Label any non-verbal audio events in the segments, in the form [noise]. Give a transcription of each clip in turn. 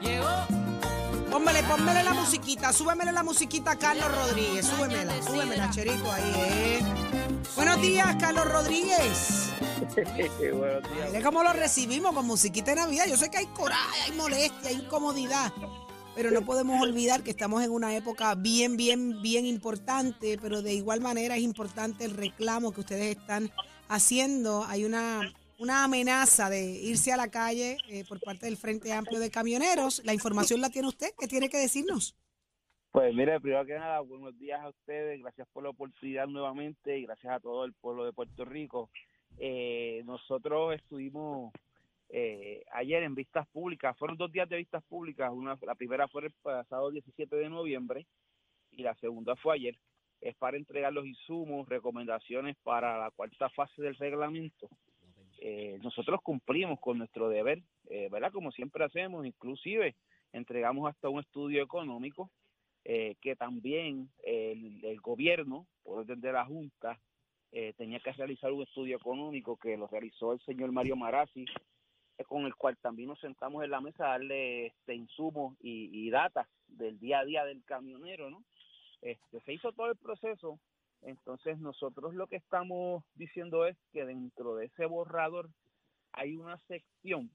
Llegó. Pónmele, pónmele la musiquita, súbemele la musiquita a Carlos Rodríguez, súbemela, súbemela, Cherito, ahí, eh. Buenos días, Carlos Rodríguez. [laughs] Buenos días. Mire cómo lo recibimos con musiquita de Navidad. Yo sé que hay coraje, hay molestia, hay incomodidad, pero no podemos olvidar que estamos en una época bien, bien, bien importante, pero de igual manera es importante el reclamo que ustedes están haciendo. Hay una, una amenaza de irse a la calle eh, por parte del Frente Amplio de Camioneros. La información la tiene usted. ¿Qué tiene que decirnos? Pues mire, primero que nada, buenos días a ustedes, gracias por la oportunidad nuevamente y gracias a todo el pueblo de Puerto Rico. Eh, nosotros estuvimos eh, ayer en vistas públicas, fueron dos días de vistas públicas, una, la primera fue el pasado 17 de noviembre y la segunda fue ayer. Es para entregar los insumos, recomendaciones para la cuarta fase del reglamento. Eh, nosotros cumplimos con nuestro deber, eh, ¿verdad? Como siempre hacemos, inclusive entregamos hasta un estudio económico eh, que también el, el gobierno, por orden de la Junta, eh, tenía que realizar un estudio económico que lo realizó el señor Mario Marazzi, eh, con el cual también nos sentamos en la mesa a darle este, insumos y, y datas del día a día del camionero, ¿no? Este, se hizo todo el proceso, entonces nosotros lo que estamos diciendo es que dentro de ese borrador hay una sección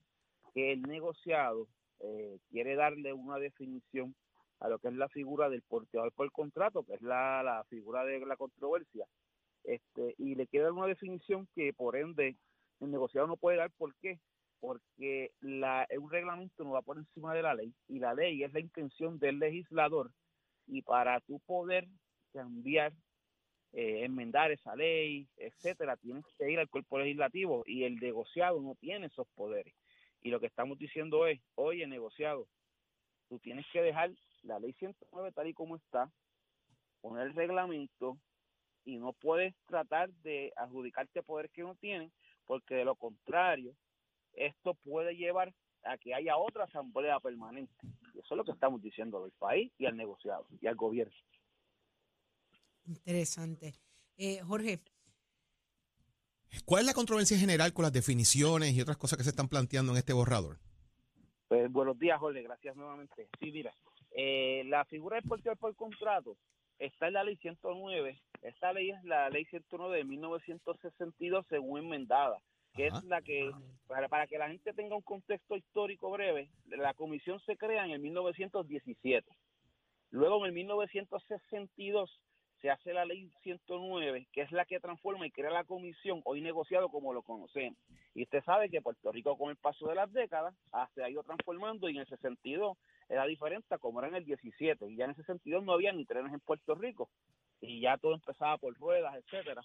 que el negociado eh, quiere darle una definición a lo que es la figura del porteador por contrato, que es la, la figura de la controversia, este, y le quiere dar una definición que por ende el negociado no puede dar. ¿Por qué? Porque la, un reglamento no va por encima de la ley y la ley es la intención del legislador y para tú poder cambiar, eh, enmendar esa ley, etcétera, tienes que ir al cuerpo legislativo y el negociado no tiene esos poderes. Y lo que estamos diciendo es, oye, negociado, tú tienes que dejar la ley 109 tal y como está, poner el reglamento y no puedes tratar de adjudicarte poderes que no tienen, porque de lo contrario, esto puede llevar a que haya otra asamblea permanente. Y eso es lo que estamos diciendo al país y al negociado y al gobierno. Interesante. Eh, Jorge, ¿Cuál es la controversia general con las definiciones y otras cosas que se están planteando en este borrador? Pues, buenos días, Jorge, gracias nuevamente. Sí, mira, eh, la figura del porteador por contrato está en la ley 109. Esta ley es la ley 109 de 1962 según enmendada, que Ajá. es la que, para, para que la gente tenga un contexto histórico breve, la comisión se crea en el 1917. Luego en el 1962 se hace la ley 109, que es la que transforma y crea la comisión, hoy negociado como lo conocemos. Y usted sabe que Puerto Rico con el paso de las décadas ah, se ha ido transformando y en el 62 era diferente como era en el 17. Y ya en el 62 no había ni trenes en Puerto Rico. Y ya todo empezaba por ruedas, etcétera.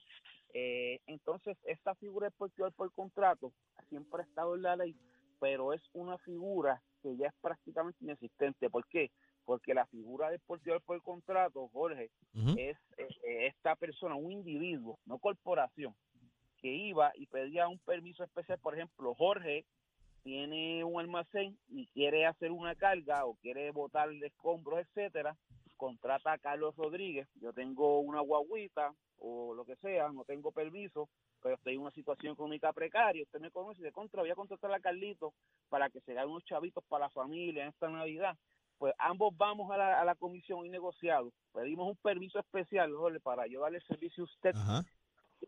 Eh, entonces, esta figura de porteador por contrato siempre ha estado en la ley, pero es una figura que ya es prácticamente inexistente. ¿Por qué? Porque la figura del porteador por contrato, Jorge, es eh, eh, esta persona, un individuo, no corporación, que iba y pedía un permiso especial. Por ejemplo, Jorge tiene un almacén y quiere hacer una carga o quiere botar escombros, etcétera, contrata a Carlos Rodríguez. Yo tengo una guaguita o lo que sea, no tengo permiso, pero estoy en una situación económica precaria. Usted me conoce y de contra, voy a contratar a Carlito para que se hagan unos chavitos para la familia en esta Navidad. Pues ambos vamos a la, a la comisión y negociado. Pedimos un permiso especial, Jorge, para yo darle servicio a usted Ajá.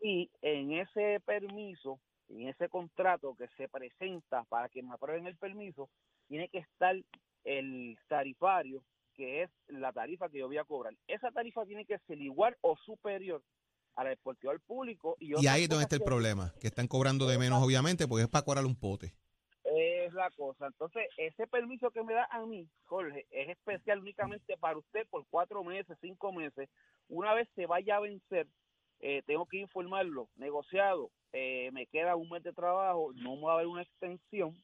y en ese permiso, en ese contrato que se presenta para que me aprueben el permiso, tiene que estar el tarifario, que es la tarifa que yo voy a cobrar. Esa tarifa tiene que ser igual o superior a la del público. Y, Y ahí es donde está el problema, que están cobrando de menos, obviamente, porque es para cobrar un pote. Es la cosa. Entonces, ese permiso que me da a mí, Jorge, es especial únicamente para usted por cuatro meses, cinco meses. Una vez se vaya a vencer, eh, tengo que informarlo, negociado, eh, me queda un mes de trabajo, no me va a haber una extensión,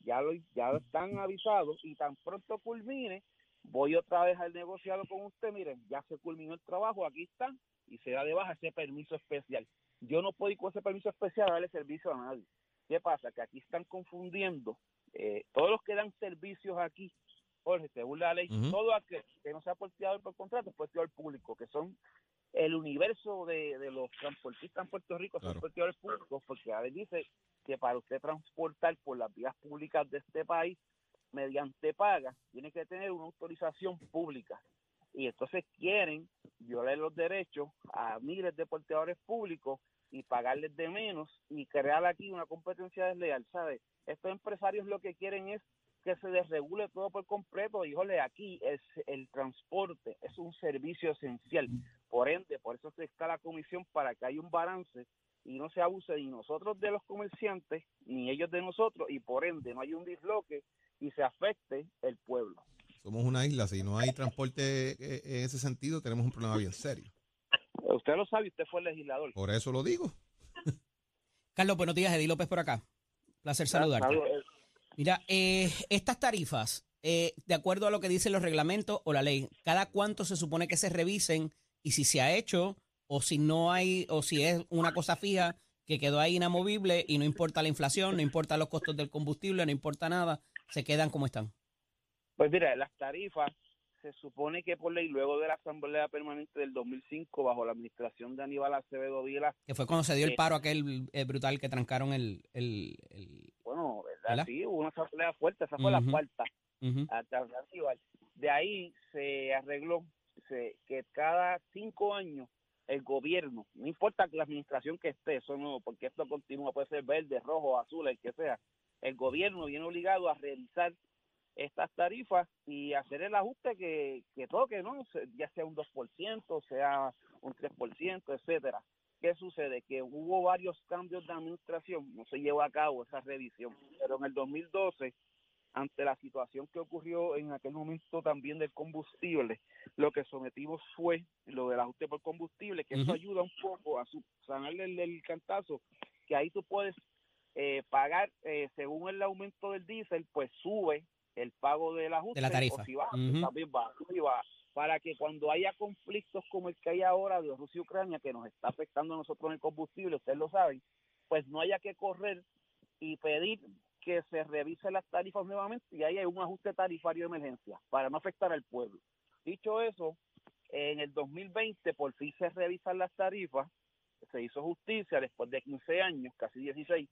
ya lo ya están avisados y tan pronto culmine, voy otra vez al negociado con usted, miren, ya se culminó el trabajo, aquí está, y se da de baja ese permiso especial. Yo no puedo ir con ese permiso especial a darle servicio a nadie. ¿Qué pasa? Que aquí están confundiendo eh, todos los que dan servicios aquí, Jorge, según la ley, todo aquel que no sea porteador por contrato es porteador público, que son el universo de, de los transportistas en Puerto Rico, son porteadores públicos, porque a ver dice que para usted transportar por las vías públicas de este país mediante paga, tiene que tener una autorización pública. Y entonces quieren violar los derechos a miles de porteadores públicos y pagarles de menos y crear aquí una competencia desleal, ¿sabes? Estos empresarios lo que quieren es que se desregule todo por completo. Híjole, aquí es el transporte es un servicio esencial. Por ende, por eso se está la comisión para que haya un balance y no se abuse ni nosotros de los comerciantes, ni ellos de nosotros, y por ende no hay un disloque y se afecte el pueblo. Somos una isla, si no hay transporte eh, en ese sentido, tenemos un problema bien serio. Usted lo sabe, usted fue legislador. Por eso lo digo. Carlos, buenos días, Eddie López por acá. Placer saludarte. Eh, Mira, eh, estas tarifas, eh, de acuerdo a lo que dicen los reglamentos o la ley, ¿cada cuánto se supone que se revisen y si se ha hecho o si no hay o si es una cosa fija que quedó ahí inamovible y no importa la inflación, no importa los costos del combustible, no importa nada, se quedan como están? Pues mira, las tarifas se supone que por ley, luego de la Asamblea Permanente del 2005, bajo la administración de Aníbal Acevedo Vila, Que fue cuando se dio el Sí. paro aquel eh, brutal que trancaron el... el, el- bueno, ¿verdad? ¿Verdad? Sí, hubo una asamblea fuerte, esa fue la cuarta. Hasta Aníbal. De ahí se arregló se- que cada cinco años el gobierno, no importa la administración que esté, eso no, porque esto continúa, puede ser verde, rojo, azul, el que sea, el gobierno viene obligado a revisar estas tarifas y hacer el ajuste que, que toque, ¿no? Ya sea un 2%, sea un 3%, etcétera. ¿Qué sucede? Que hubo varios cambios de administración, no se llevó a cabo esa revisión, pero en el 2012 ante la situación que ocurrió en aquel momento también del combustible, lo que sometimos fue lo del ajuste por combustible, que eso Ujú. ayuda un poco a subsanarle el, el cantazo, que ahí tú puedes eh, pagar, eh, según el aumento del diésel, pues sube el pago del ajuste. De la tarifa. O si baja, pues también baja, baja, para que cuando haya conflictos como el que hay ahora de Rusia y Ucrania, que nos está afectando a nosotros en el combustible, ustedes lo saben, pues no haya que correr y pedir que se revisen las tarifas nuevamente y ahí hay un ajuste tarifario de emergencia para no afectar al pueblo. Dicho eso, en el 2020 por fin se revisan las tarifas, se hizo justicia después de 15 años, casi 16,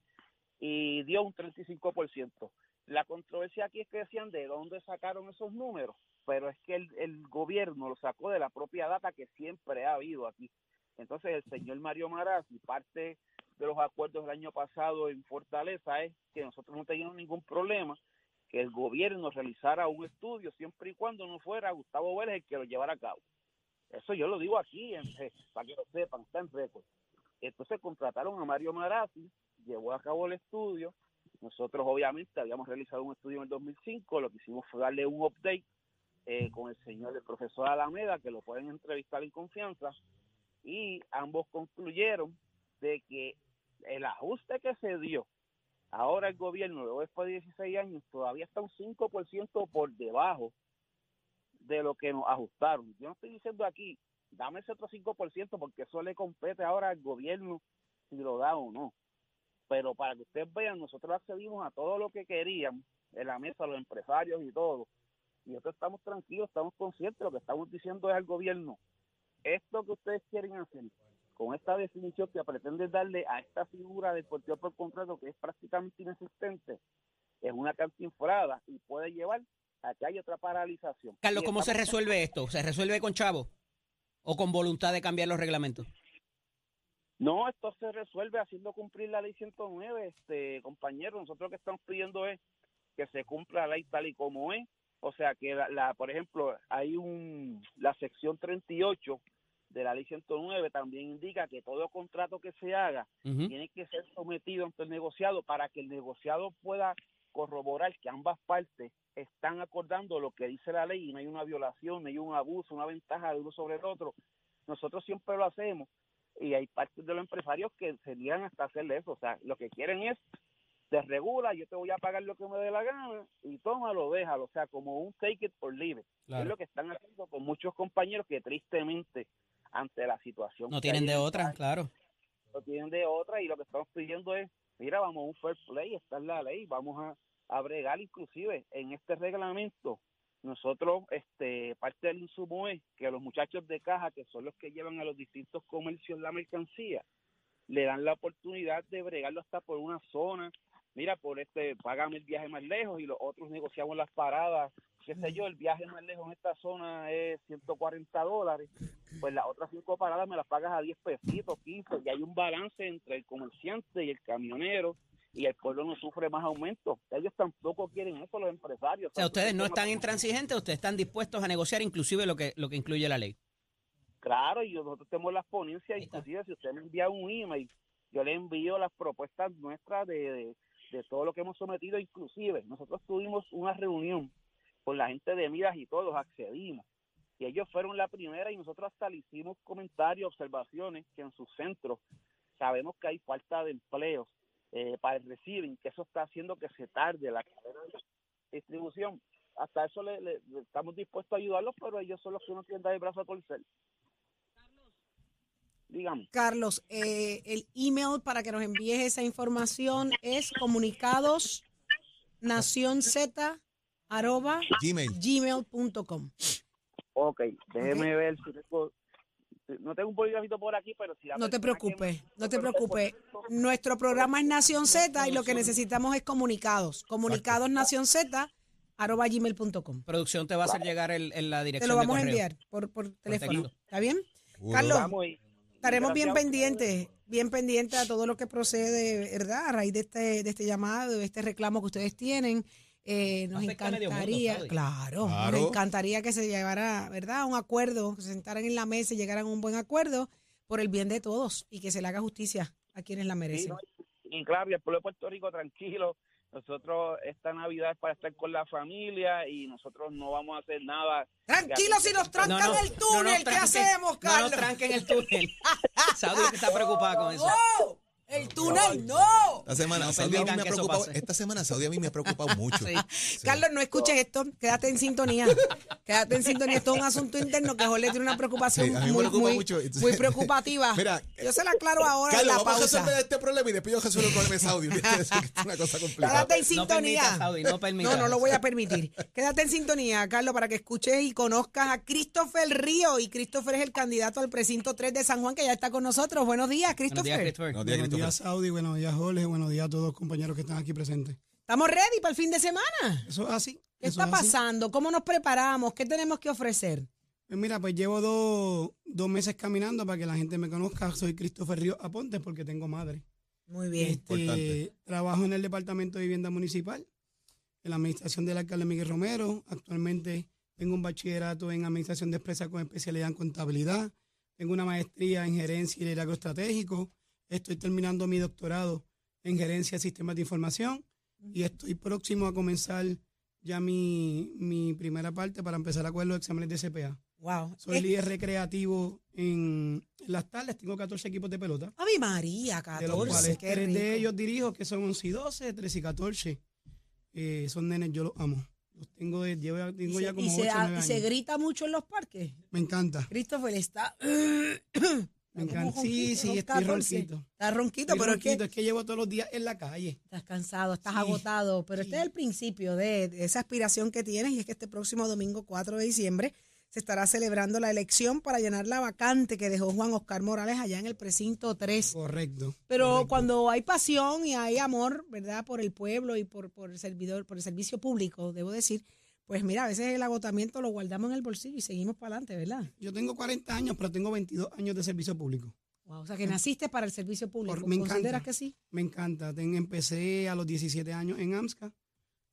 y dio un 35%. La controversia aquí es que decían de dónde sacaron esos números, pero es que el, gobierno lo sacó de la propia data que siempre ha habido aquí. Entonces el señor Mario Marazzi, parte de los acuerdos del año pasado en Fortaleza es que nosotros no teníamos ningún problema que el gobierno realizara un estudio siempre y cuando no fuera Gustavo Vélez el que lo llevara a cabo. Eso yo lo digo aquí, en- para que lo sepan, está en récord. Entonces contrataron a Mario Marazzi, llevó a cabo el estudio. Nosotros obviamente habíamos realizado un estudio en el 2005, lo que hicimos fue darle un update eh, con el señor, el profesor Alameda, que lo pueden entrevistar en confianza, y ambos concluyeron de que el ajuste que se dio ahora el gobierno, luego después de 16 años, todavía está un 5% por debajo de lo que nos ajustaron. Yo no estoy diciendo aquí, dame ese otro 5% porque eso le compete ahora al gobierno si lo da o no. Pero para que ustedes vean, nosotros accedimos a todo lo que queríamos en la mesa, los empresarios y todo. Y nosotros estamos tranquilos, estamos conscientes, lo que estamos diciendo es al gobierno, esto que ustedes quieren hacer con esta definición que pretende darle a esta figura del porteo por contrato que es prácticamente inexistente, es una cantinflada y puede llevar a que haya otra paralización. Carlos, ¿cómo se resuelve esto? ¿Se resuelve con chavo? ¿O con voluntad de cambiar los reglamentos? No, esto se resuelve haciendo cumplir la ley 109, este compañero. Nosotros lo que estamos pidiendo es que se cumpla la ley tal y como es. O sea, que la, la- por ejemplo, hay un la sección 38 de la ley 109 también indica que todo contrato que se haga tiene que ser sometido ante el negociado para que el negociado pueda corroborar que ambas partes están acordando lo que dice la ley y no hay una violación, no hay un abuso, una ventaja de uno sobre el otro. Nosotros siempre lo hacemos y hay partes de los empresarios que serían hasta hacerle eso. O sea, lo que quieren es, te regula, yo te voy a pagar lo que me dé la gana y tómalo, déjalo. O sea, como un take it or leave it. Es lo que están haciendo con muchos compañeros que tristemente ante la situación No tienen de otra, claro. no tienen de otra y lo que estamos pidiendo es, mira, vamos a un fair play, está en la ley, vamos a, a bregar inclusive en este reglamento. Nosotros, este, parte del insumo es que los muchachos de caja, que son los que llevan a los distintos comercios la mercancía, le dan la oportunidad de bregarlo hasta por una zona. Mira, por este, págame el viaje más lejos y los otros negociamos las paradas. Qué sé yo, el viaje más lejos en esta zona es 140 dólares. Pues las otras cinco paradas me las pagas a 10 pesitos, 15. Y hay un balance entre el comerciante y el camionero y el pueblo no sufre más aumento. Ellos tampoco quieren eso, los empresarios. O sea, ustedes no están intransigentes, ustedes están dispuestos a negociar inclusive lo que, lo que incluye la ley. Claro, y nosotros tenemos las ponencias, inclusive si usted me envía un email, yo le envío las propuestas nuestras de, de, de todo lo que hemos sometido, inclusive nosotros tuvimos una reunión con la gente de Miras y todos accedimos. Y ellos fueron la primera y nosotros hasta le hicimos comentarios, observaciones que en sus centros sabemos que hay falta de empleos eh, para el receiving, que eso está haciendo que se tarde la cadena de distribución. Hasta eso le, le- le estamos dispuestos a ayudarlos, pero ellos son los que no quieren dar el brazo a torcer. Dígame. Carlos, eh, el email para que nos envíes esa información es comunicados arroba Gmail. gmail.com. Ok, déjeme ver si tengo... No tengo un bolígrafito por aquí, pero si la No te que preocupes, no te preocupes. Nuestro programa es Nación Z y lo que necesitamos es comunicados. Comunicados Nación Z arroba gmail.com. Producción te va a hacer llegar el, en la Te dirección lo vamos de a enviar por, por teléfono. ¿Está bien? Carlos, y- Estaremos bien pendientes, bien pendientes a todo lo que procede, ¿verdad? A raíz de este, de este llamado, de este reclamo que ustedes tienen. Eh, nos encantaría, claro, Claro. nos encantaría que se llegara, ¿verdad? A un acuerdo, que se sentaran en la mesa y llegaran a un buen acuerdo por el bien de todos y que se le haga justicia a quienes la Sí, merecen. no, y claro, y el pueblo de Puerto Rico tranquilo. Nosotros esta Navidad es para estar con la familia y nosotros no vamos a hacer nada. Tranquilo si nos trancan el no túnel, nos ¿qué tranquen- hacemos, No Carlos? nos tranquen el túnel. [laughs] Saudi que está preocupada con eso. ¡No! ¡El túnel no! Esta semana, No Saudi a mí me ha preocupado, esta semana Saudi a mí me ha preocupado [laughs] mucho. Sí. Sí. Carlos, no escuches esto, quédate en sintonía. Quédate en sintonía, esto es un asunto interno que Jorge tiene una preocupación Sí, a muy, preocupa muy, mucho. Entonces, muy preocupativa. [laughs] Mira, yo se la aclaro ahora en Carlos, la vamos a pausa. resolver este problema y después yo resuelvo el problema de Saudi. [laughs] Es una cosa complicada. Quédate en No sintonía. permita, Saudi, no permita. No, no lo voy a permitir. Quédate en sintonía, Carlos, para que escuches y conozcas a Christopher Río. Y Christopher es el candidato al precinto 3 de San Juan, que ya está con nosotros. Buenos días, Buenos días, Christopher. Buenos días, Christopher. Días, Saudi. Buenos días, Jorge. Buenos días a todos los compañeros que están aquí presentes. Estamos ready para el fin de semana. Eso es así. ¿Qué eso está es así. pasando? ¿Cómo nos preparamos? ¿Qué tenemos que ofrecer? Pues mira, pues llevo dos, dos meses caminando para que la gente me conozca. Soy Christopher Río Aponte porque tengo madre. Muy bien. Este, Importante. trabajo en el Departamento de Vivienda Municipal, en la administración del alcalde Miguel Romero. Actualmente tengo un bachillerato en Administración de Empresas con especialidad en contabilidad. Tengo una maestría en gerencia y liderazgo estratégico. Estoy terminando mi doctorado en gerencia de sistemas de información y estoy próximo a comenzar ya mi, mi primera parte para empezar a coger los exámenes de CPA. Wow. Soy líder recreativo en, las tardes, tengo 14 equipos de pelota Ave María, de los 14. cuales qué tres de ellos dirijo, que son 11 y 12, 13 y 14. Eh, son nenes, yo los amo. Los tengo, de, llevo, ya- tengo se, ya como y 8 se- o 9 y se grita mucho en los parques. Me encanta. Christopher está. [clears throat] [coughs] Me encanta. Sí, sí, estoy ronquito. Está ronquito, Estoy pero es que ronquito, es que llevo todos los días en la calle. estás cansado, estás Sí, agotado. Pero este es el principio de, de esa aspiración que tienes y es que este próximo domingo 4 de diciembre se estará celebrando la elección para llenar la vacante que dejó Juan Oscar Morales allá en el precinto 3. Correcto. Pero correcto. cuando hay pasión y hay amor, ¿verdad? Por el pueblo y por, por el servidor, por el servicio público, debo decir, pues mira, a veces el agotamiento lo guardamos en el bolsillo y seguimos para adelante, ¿verdad? Yo tengo 40 años, pero tengo 22 años de servicio público. Wow, o sea, que naciste para el servicio público. Por- me ¿Consideras encanta. que sí? Me encanta. Ten- empecé a los 17 años en AMSCA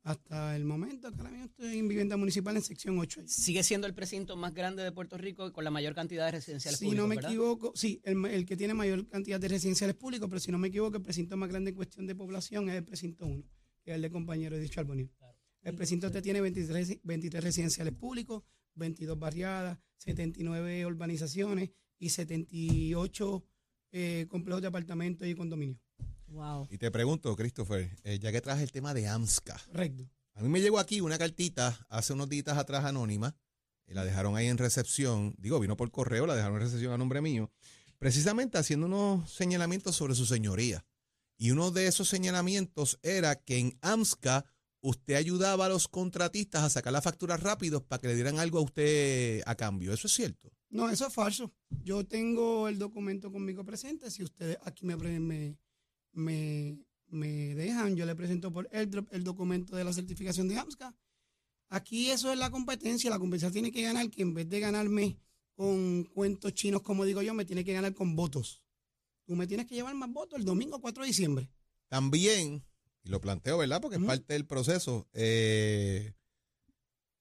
hasta el momento que ahora mismo estoy en vivienda municipal en sección 8. Sigue siendo el precinto más grande de Puerto Rico y con la mayor cantidad de residenciales Si públicos, no me ¿verdad? equivoco, sí, el que tiene mayor cantidad de residenciales públicos, pero si no me equivoco, el precinto más grande en cuestión de población es el precinto 1, que es el de compañero de Charbonnier. El precinto este tiene 23, resi- 23 residenciales públicos, 22 barriadas, 79 urbanizaciones y 78 eh, complejos de apartamentos y condominios. Wow. Y te pregunto, Christopher, eh, ya que traes el tema de AMSCA, Correcto. a mí me llegó aquí una cartita hace unos días atrás anónima, y la dejaron ahí en recepción, digo, vino por correo, la dejaron en recepción a nombre mío, precisamente haciendo unos señalamientos sobre su señoría. Y uno de esos señalamientos era que en AMSCA usted ayudaba a los contratistas a sacar las facturas rápido para que le dieran algo a usted a cambio. ¿Eso es cierto? No, eso es falso. Yo tengo el documento conmigo presente. Si ustedes aquí me, me, me, me dejan, yo le presento por el, el documento de la certificación de AMSCA. Aquí eso es la competencia. La competencia tiene que ganar que en vez de ganarme con cuentos chinos, como digo yo, me tiene que ganar con votos. Tú me tienes que llevar más votos el domingo 4 de diciembre. También, y lo planteo, ¿verdad? Porque es parte del proceso. eh,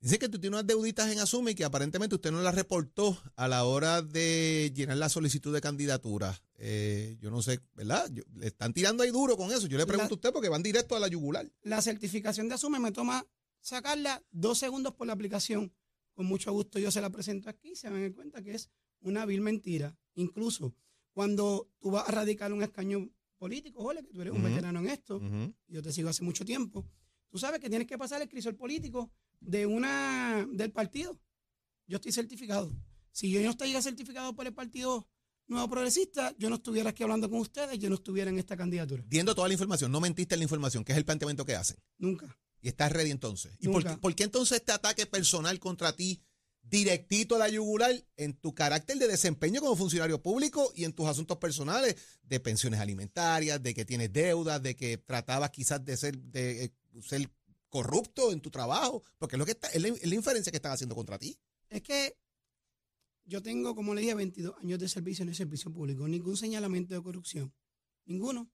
dice que tú tienes unas deuditas en Asume y que aparentemente usted no las reportó a la hora de llenar la solicitud de candidatura. Eh, yo no sé, ¿verdad? Yo- le están tirando ahí duro con eso. Yo le pregunto La- a usted porque van directo a la yugular. La certificación de Asume me toma sacarla dos segundos por la aplicación. Con mucho gusto yo se la presento aquí, se van a dar cuenta que es una vil mentira. Incluso cuando tú vas a radicar un escaño político, ole, que tú eres un veterano en esto, yo te sigo hace mucho tiempo, tú sabes que tienes que pasar el crisol político de una del partido. Yo estoy certificado. Si yo no estuviera certificado por el Partido Nuevo Progresista, yo no estuviera aquí hablando con ustedes, yo no estuviera en esta candidatura. Viendo toda la información, no mentiste en la información, que es el planteamiento que hacen. Nunca. Y estás ready entonces. ¿Y por Nunca. qué, por qué entonces este ataque personal contra ti, directito a la yugular, en tu carácter de desempeño como funcionario público y en tus asuntos personales, de pensiones alimentarias, de que tienes deudas, de que tratabas quizás de ser, de eh, ser corrupto en tu trabajo? Porque es lo que está, es la, inferencia que están haciendo contra ti. Es que yo tengo, como le dije, 22 años de servicio en el servicio público. Ningún señalamiento de corrupción. Ninguno.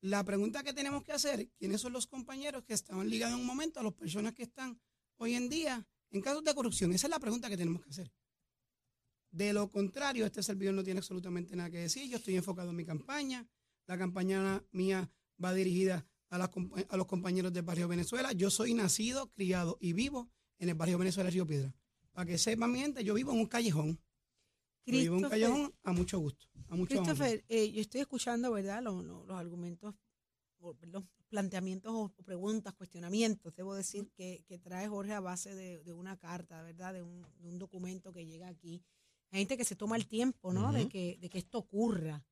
La pregunta que tenemos que hacer, ¿quiénes son los compañeros que estaban ligados en un momento a las personas que están hoy en día en casos de corrupción? Esa es la pregunta que tenemos que hacer. De lo contrario, este servidor no tiene absolutamente nada que decir. Yo estoy enfocado en mi campaña. La campaña mía va dirigida a, las a los compañeros del barrio Venezuela. Yo soy nacido, criado y vivo en el barrio Venezuela Río Piedra. Para que sepan mi gente, yo vivo en un callejón. Yo vivo en un callejón a mucho gusto. A mucho. Christopher, eh, yo estoy escuchando, ¿verdad? Los, los- los argumentos, perdón, planteamientos o preguntas, cuestionamientos, debo decir, que, que trae Jorge a base de, de una carta, ¿verdad? De un, de un documento que llega aquí. Hay gente que se toma el tiempo, ¿no? de, que, de que esto ocurra.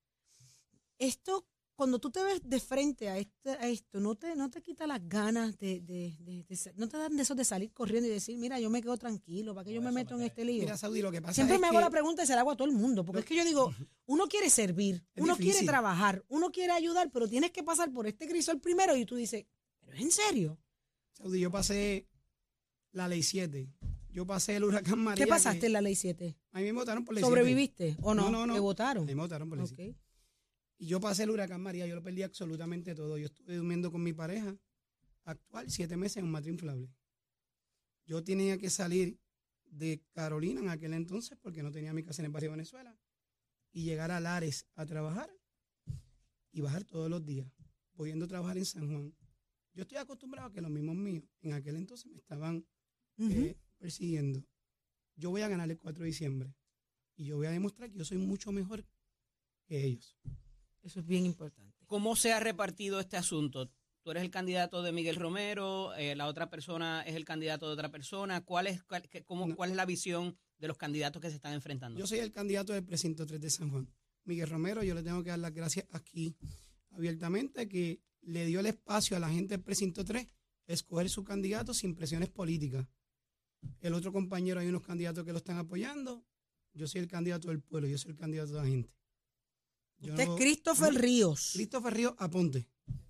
Esto, cuando tú te ves de frente a, este, a esto, ¿no te, no te quita las ganas de, de, de- de sa- no te dan de esos de salir corriendo y decir, mira, yo me quedo tranquilo, ¿para qué yo me meto en este lío? Mira, Saudi, lo que pasa Siempre es me hago que la pregunta y se la hago a todo el mundo, porque es que yo digo, [laughs] uno quiere servir, Es uno quiere trabajar, uno quiere ayudar, pero tienes que pasar por este crisol primero y tú dices, ¿pero es en serio? Saudi, yo pasé la ley 7. Yo pasé el huracán María. ¿Qué pasaste que- en la ley 7? A mí me votaron por ley 7. ¿Sobreviviste o no? No, no, no. ¿Te votaron? A mí me votaron por ley Ok. 7. Y yo pasé el huracán María, yo lo perdí absolutamente todo. Yo estuve durmiendo con mi pareja actual siete meses en un matrimonio inflable. Yo tenía que salir de Carolina en aquel entonces porque no tenía mi casa en el barrio de Venezuela y llegar a Lares a trabajar y bajar todos los días, pudiendo trabajar en San Juan. Yo estoy acostumbrado a que los mismos míos en aquel entonces me estaban eh, persiguiendo. Yo voy a ganar el 4 de diciembre y yo voy a demostrar que yo soy mucho mejor que ellos. Eso es bien importante. ¿Cómo se ha repartido este asunto? Tú eres el candidato de Miguel Romero, eh, la otra persona es el candidato de otra persona. ¿Cuál es, cuál, qué- cómo- No. cuál es la visión de los candidatos que se están enfrentando? Yo soy el candidato del precinto 3 de San Juan. Miguel Romero, yo le tengo que dar las gracias aquí abiertamente que le dio el espacio a la gente del precinto 3 escoger su candidato sin presiones políticas. El otro compañero, hay unos candidatos que lo están apoyando. Yo soy el candidato del pueblo, yo soy el candidato de la gente. Yo Usted no- es Christopher no- Ríos. Christopher Ríos, aponte,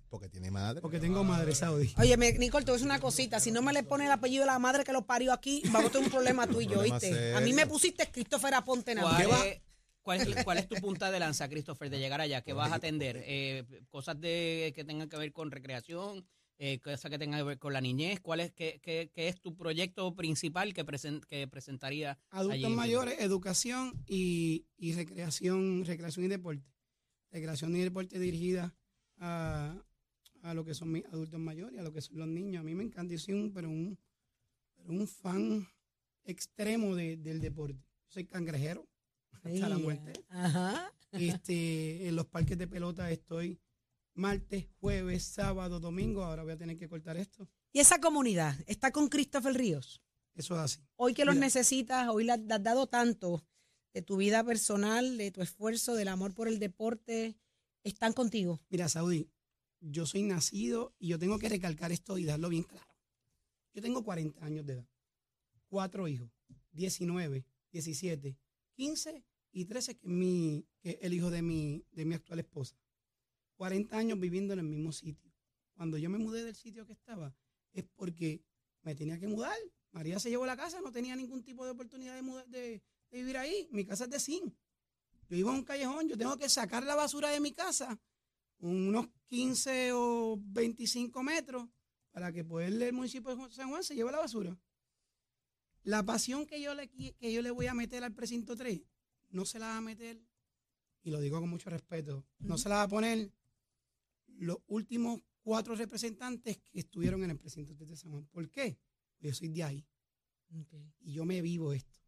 Porque tiene madre. porque tengo madre saudí. Oye, me- Nicole, te voy a decir una cosita. Si no me le pone el apellido de la madre que lo parió aquí, vamos a tener un problema tú y yo, Problema ¿oíste? A mí serio. me pusiste Christopher Aponte nada más. ¿Cuál, va? es, cuál, cuál es tu punta de lanza, Christopher, de llegar allá? ¿Qué vas a atender? Eh, ¿Cosas de, que tengan que ver con recreación? Eh, ¿Cosas que tengan que ver con la niñez? ¿Cuál es, qué, qué- qué es tu proyecto principal que, presen- que presentaría? Adultos allí mayores, educación y, y recreación, recreación y deporte. Recreación y deporte dirigida a, a lo que son mis adultos mayores, a lo que son los niños. A mí me encanta, yo soy un, pero un, pero un fan extremo de- del deporte. Yo soy cangrejero [laughs] hasta la muerte. Ajá. Este, en los parques de pelota estoy martes, jueves, sábado, domingo. Ahora voy a tener que cortar esto. Y esa comunidad está con Christopher Ríos. Eso es así. Hoy que los Mira. necesitas, hoy le has dado tanto de tu vida personal, de tu esfuerzo, del amor por el deporte, están contigo. Mira, Saudi, yo soy nacido y yo tengo que recalcar esto y darlo bien claro. Yo tengo 40 años de edad, cuatro hijos, 19, 17, 15 y 13, que es, mi, que es el hijo de mi, de mi actual esposa. 40 años viviendo en el mismo sitio. Cuando yo me mudé del sitio que estaba, es porque me tenía que mudar. María se llevó la casa, no tenía ningún tipo de oportunidad de, mudar- de vivir ahí. Mi casa es de zinc. Yo vivo en un callejón, yo tengo que sacar la basura de mi casa unos 15 o 25 metros para que poder el municipio de San Juan se lleve la basura. La pasión que yo le, que yo le voy a meter al precinto 3, no se la va a meter, y lo digo con mucho respeto, no se la va a poner los últimos cuatro representantes que estuvieron en el precinto 3 de San Juan. ¿Por qué? Yo soy de ahí y yo me vivo esto.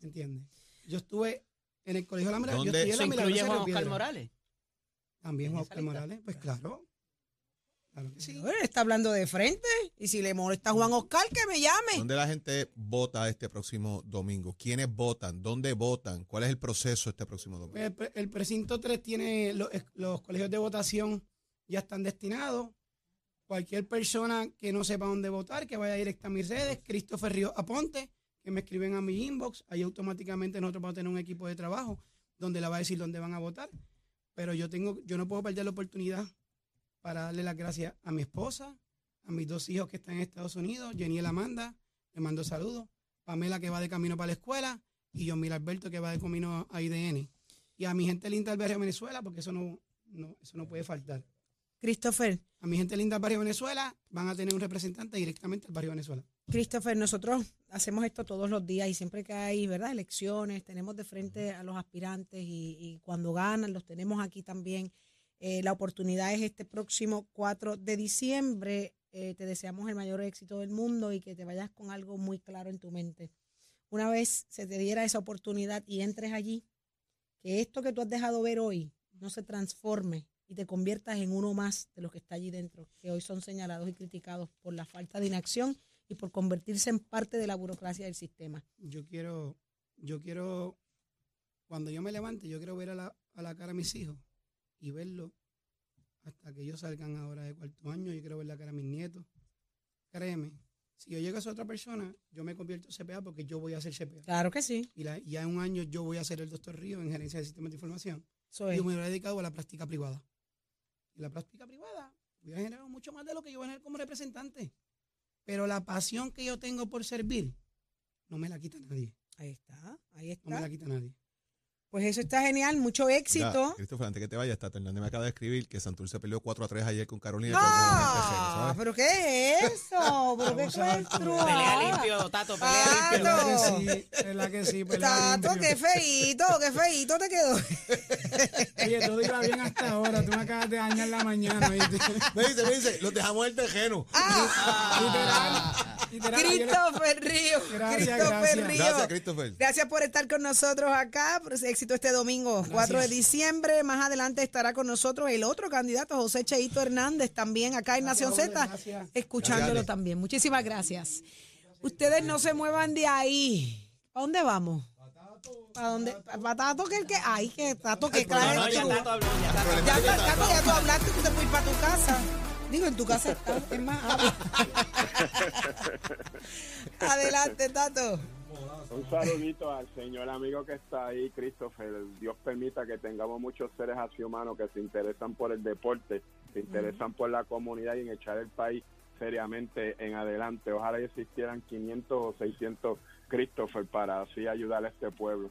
¿Me entiendes? Yo estuve en el Colegio de la Milagrosa. Yo ¿Dónde? estudié en ¿Eso la incluye Juan Oscar Piedra. Morales? También Juan Oscar? Morales, pues claro. Claro que sí. Bueno, él está hablando de frente. Y si le molesta a Juan Oscar, que me llame. ¿Dónde la gente vota este próximo domingo? ¿Quiénes votan? ¿Dónde votan? ¿Cuál es el proceso este próximo domingo? Pues, El, pre- el precinto 3 tiene los, los colegios de votación ya están destinados. Cualquier persona que no sepa dónde votar, que vaya directo a mis redes, Christopher Río Aponte, que me escriben a mi inbox, ahí automáticamente nosotros vamos a tener un equipo de trabajo donde le va a decir dónde van a votar. Pero yo tengo, yo no puedo perder la oportunidad para darle las gracias a mi esposa, a mis dos hijos que están en Estados Unidos, Jenny Amanda, le mando saludos, Pamela que va de camino para la escuela y John Mil Alberto que va de camino a IDN. Y a mi gente linda del Venezuela, porque eso no, no, eso no puede faltar. Christopher, A mi gente linda del barrio Venezuela van a tener un representante directamente del barrio Venezuela. Christopher, nosotros hacemos esto todos los días y siempre que hay, ¿verdad? Elecciones, tenemos de frente a los aspirantes y, y cuando ganan, los tenemos aquí también. Eh, la oportunidad es este próximo 4 de diciembre. Eh, te deseamos el mayor éxito del mundo y que te vayas con algo muy claro en tu mente. Una vez se te diera esa oportunidad y entres allí, que esto que tú has dejado ver hoy no se transforme y te conviertas en uno más de los que está allí dentro, que hoy son señalados y criticados por la falta de inacción y por convertirse en parte de la burocracia del sistema. Yo quiero, yo quiero, cuando yo me levante, yo quiero ver a la, a la cara a mis hijos y verlo hasta que ellos salgan ahora de cuarto año. Yo quiero ver la cara a mis nietos. Créeme, si yo llego a ser otra persona, yo me convierto en CPA porque yo voy a ser CPA. Claro que sí. Y la- ya en un año yo voy a ser el doctor Río en gerencia de sistemas de información. Es. Yo me voy dedicado a la práctica privada. Y la práctica privada voy a generar mucho más de lo que yo voy a generar como representante. Pero la pasión que yo tengo por servir, no me la quita nadie. Ahí está, ahí No me está. la quita nadie. Pues eso está genial, mucho éxito. Ya, Christopher, antes que te vayas, Tata Hernández me acaba de escribir que Santurce peleó 4 a 3 ayer con Carolina. ¡Ah! ¿Pero qué es eso? ¿Pero qué claustro? Pelea limpio, Tato, pelea Ah, limpio. Tato. ¿Verdad que sí? ¿Verdad que sí? Pelea Tato, limpio. qué feíto, qué feíto te quedó. [laughs] Oye, todo iba bien hasta ahora. Tú me acabas de dañar la mañana. Me dice, me dice, los dejamos el tejeno. Literal. Literal Christopher Río. [laughs] Gracias, Christopher gracias. Río. Gracias, Christopher. Gracias por estar con nosotros acá. Pues, éxito este domingo, 4 de diciembre. Más adelante estará con nosotros el otro candidato, José Cheito Hernández, también acá en Nación Gracias, Z, gracias. escuchándolo Gracias, también. Muchísimas gracias. Ustedes no se muevan de ahí. ¿A dónde vamos? ¿Para dónde? ¿Para Tato que el que? Ay, que Tato que no, ya Tato ya tú hablaste, tú te fuiste para tu casa. Digo, en tu casa está. Es más. [laughs] Adelante, Tato. Un saludito al señor amigo que está ahí, Christopher. Dios permita que tengamos muchos seres así humanos que se interesan por el deporte, se interesan por la comunidad y en echar el país seriamente en adelante. Ojalá existieran 500 o 600 Christopher para así ayudar a este pueblo.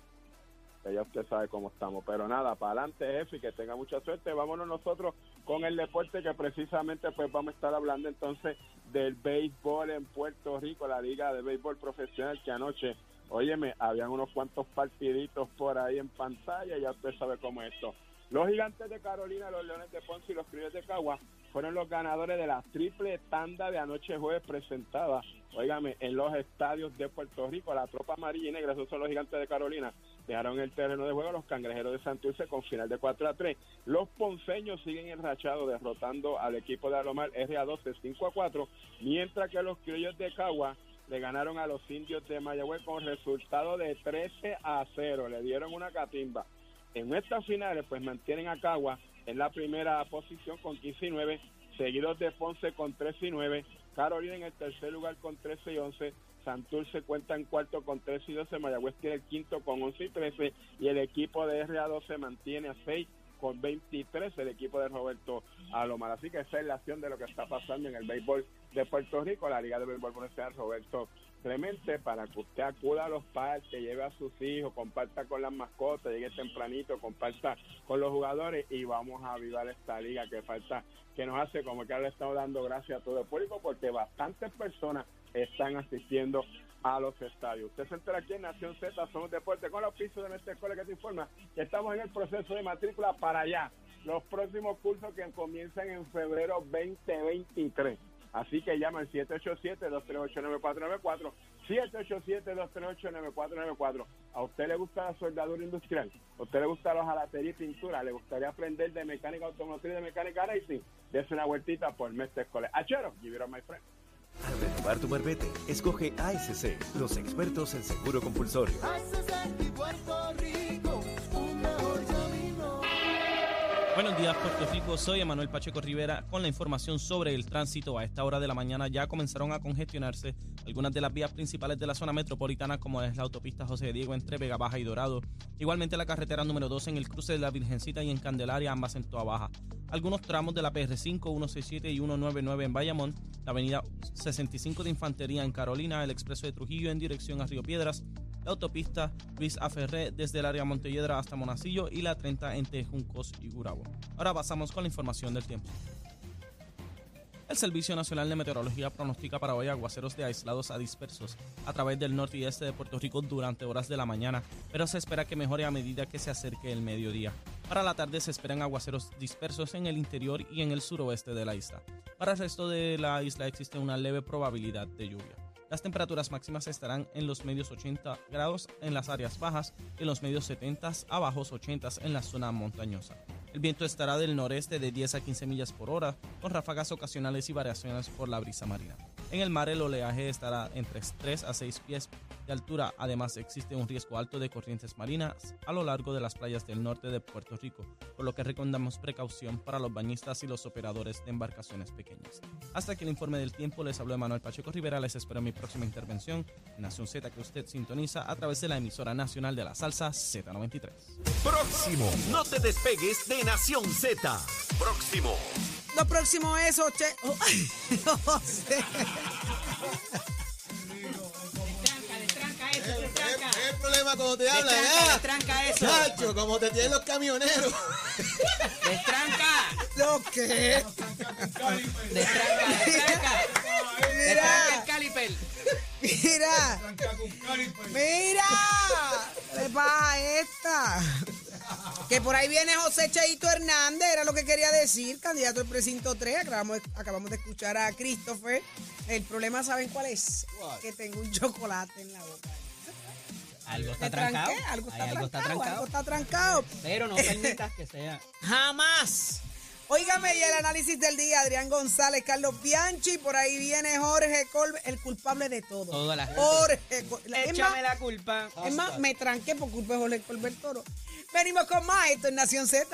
Ya usted sabe cómo estamos. Pero nada, para adelante, jefe, y que tenga mucha suerte. Vámonos nosotros con el deporte que precisamente pues vamos a estar hablando entonces del béisbol en Puerto Rico, la liga de béisbol profesional que anoche, óyeme, habían unos cuantos partiditos por ahí en pantalla, ya usted sabe cómo es esto. Los gigantes de Carolina, los Leones de Ponce y los Criollos de Cagua fueron los ganadores de la triple tanda de anoche jueves presentada, óigame, en los estadios de Puerto Rico. La tropa amarilla y negra, esos son los gigantes de Carolina, dejaron el terreno de juego los cangrejeros de Santurce con final de 4 a 3. Los ponceños siguen enrachados derrotando al equipo de Alomar RA12 5 a 4, mientras que los criollos de Cagua le ganaron a los indios de Mayagüez con resultado de 13 a 0. Le dieron una catimba. En estas finales, pues mantienen a Cagua en la primera posición con 15 y 9, seguidos de Ponce con 3 y 9, Carolina en el tercer lugar con 13 y 11. Santurce cuenta en cuarto con 13 y 12. Mayagüez tiene el quinto con 11 y 13. Y el equipo de RA2 se mantiene a 6 con 23 el equipo de Roberto Alomar. Así que esa es la acción de lo que está pasando en el béisbol de Puerto Rico, la Liga de Béisbol Profesional Roberto Clemente, para que usted acuda a los parques, lleve a sus hijos, comparta con las mascotas, llegue tempranito, comparta con los jugadores y vamos a avivar esta liga que falta, que nos hace como que ahora le estamos dando gracias a todo el público porque bastantes personas están asistiendo a los estadios. Usted se entera aquí en Nación Z, somos deporte con los pisos de nuestra escuela que te informa estamos en el proceso de matrícula para allá. Los próximos cursos que comienzan en febrero 2023. Así que llama al 787-238-9494. 787-238-9494. ¿A usted le gusta la soldadura industrial? ¿A usted le gusta la jalatería y pintura? ¿Le gustaría aprender de mecánica automotriz, de mecánica racing? Dese una vueltita por Mestre Escolar. Achero, up, my friend. Al renovar tu marbete, escoge ASC, los expertos en seguro compulsorio. Buenos días, Puerto Rico. Soy Emanuel Pacheco Rivera con la información sobre el tránsito. A esta hora de la mañana ya comenzaron a congestionarse algunas de las vías principales de la zona metropolitana, como es la autopista José Diego entre Vega Baja y Dorado. Igualmente la carretera número 2 en el cruce de la Virgencita y en Candelaria, ambas en Toa Baja. Algunos tramos de la PR5, 167 y 199 en Bayamón, la avenida 65 de Infantería en Carolina, el expreso de Trujillo en dirección a Río Piedras, autopista Luis Aferré desde el área Montelledra hasta Monacillo y la 30 entre Juncos y Gurabo. Ahora pasamos con la información del tiempo. El Servicio Nacional de Meteorología pronostica para hoy aguaceros de aislados a dispersos a través del norte y este de Puerto Rico durante horas de la mañana, pero se espera que mejore a medida que se acerque el mediodía. Para la tarde se esperan aguaceros dispersos en el interior y en el suroeste de la isla. Para el resto de la isla existe una leve probabilidad de lluvia. Las temperaturas máximas estarán en los medios 80 grados en las áreas bajas y en los medios 70 a bajos 80 en la zona montañosa. El viento estará del noreste de 10 a 15 millas por hora, con ráfagas ocasionales y variaciones por la brisa marina. En el mar el oleaje estará entre 3 a 6 pies de altura. Además existe un riesgo alto de corrientes marinas a lo largo de las playas del norte de Puerto Rico, por lo que recomendamos precaución para los bañistas y los operadores de embarcaciones pequeñas. Hasta aquí el informe del tiempo, les habló Manuel Pacheco Rivera. Les espero en mi próxima intervención en Nación Z que usted sintoniza a través de la emisora nacional de la salsa Z93. Próximo, no te despegues de Nación Z. Próximo. Lo próximo es Oche. oh, [laughs] José. ¿Qué es el problema cuando te hablan? Destranca, ah? destranca eso. Chacho, como te tienen los camioneros. Destranca. ¿Lo qué? Destranca, destranca. Destranca Mira, el caliper. mira. Mira. ¿Qué pasa esta? Que por ahí viene José Cheito Hernández, era lo que quería decir, candidato al precinto 3. Acabamos, acabamos de escuchar a Christopher. El problema, ¿saben cuál es? Que tengo un chocolate en la boca. Algo está trancado. algo está Hay algo está trancado, algo está trancado. Pero no [laughs] permitas que sea. Jamás. Óigame, y el análisis del día, Adrián González, Carlos Bianchi, por ahí viene Jorge Colbe, el culpable de todo. Toda la gente. Jorge Échame más, la culpa. es más, me tranqué por culpa de Jorge Colbert Toro. Venimos con más, esto en Nación Z.